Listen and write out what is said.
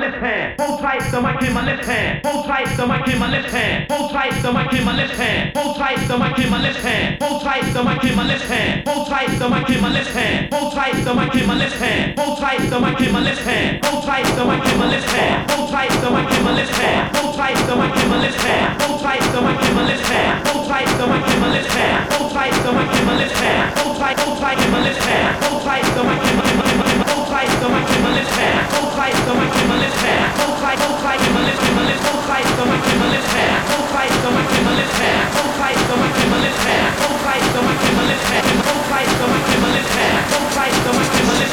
left hand. Hold tight, the in my left hand. Hold tight, the in my left hand. Hold tight, the in my left hand. Hold tight, the mic in my left hand. Hold tight, the mic in my left hand. Hold tight, the mic in my left hand. Hold tight, the mic in my left hand. Hold tight, the mic in my left hand. Hold tight, the mic in my left hand. Hold tight, the mic in my left hand. Hold tight, the mic in my left hand. Hold tight, the mic in my left hand. Hold tight, the mic in my left hand. Hold tight, the mic in my left hand. Hold tight, hold tight in my left hand. Hold tight, the mic in my left hand. Don't fight, don't make him a lift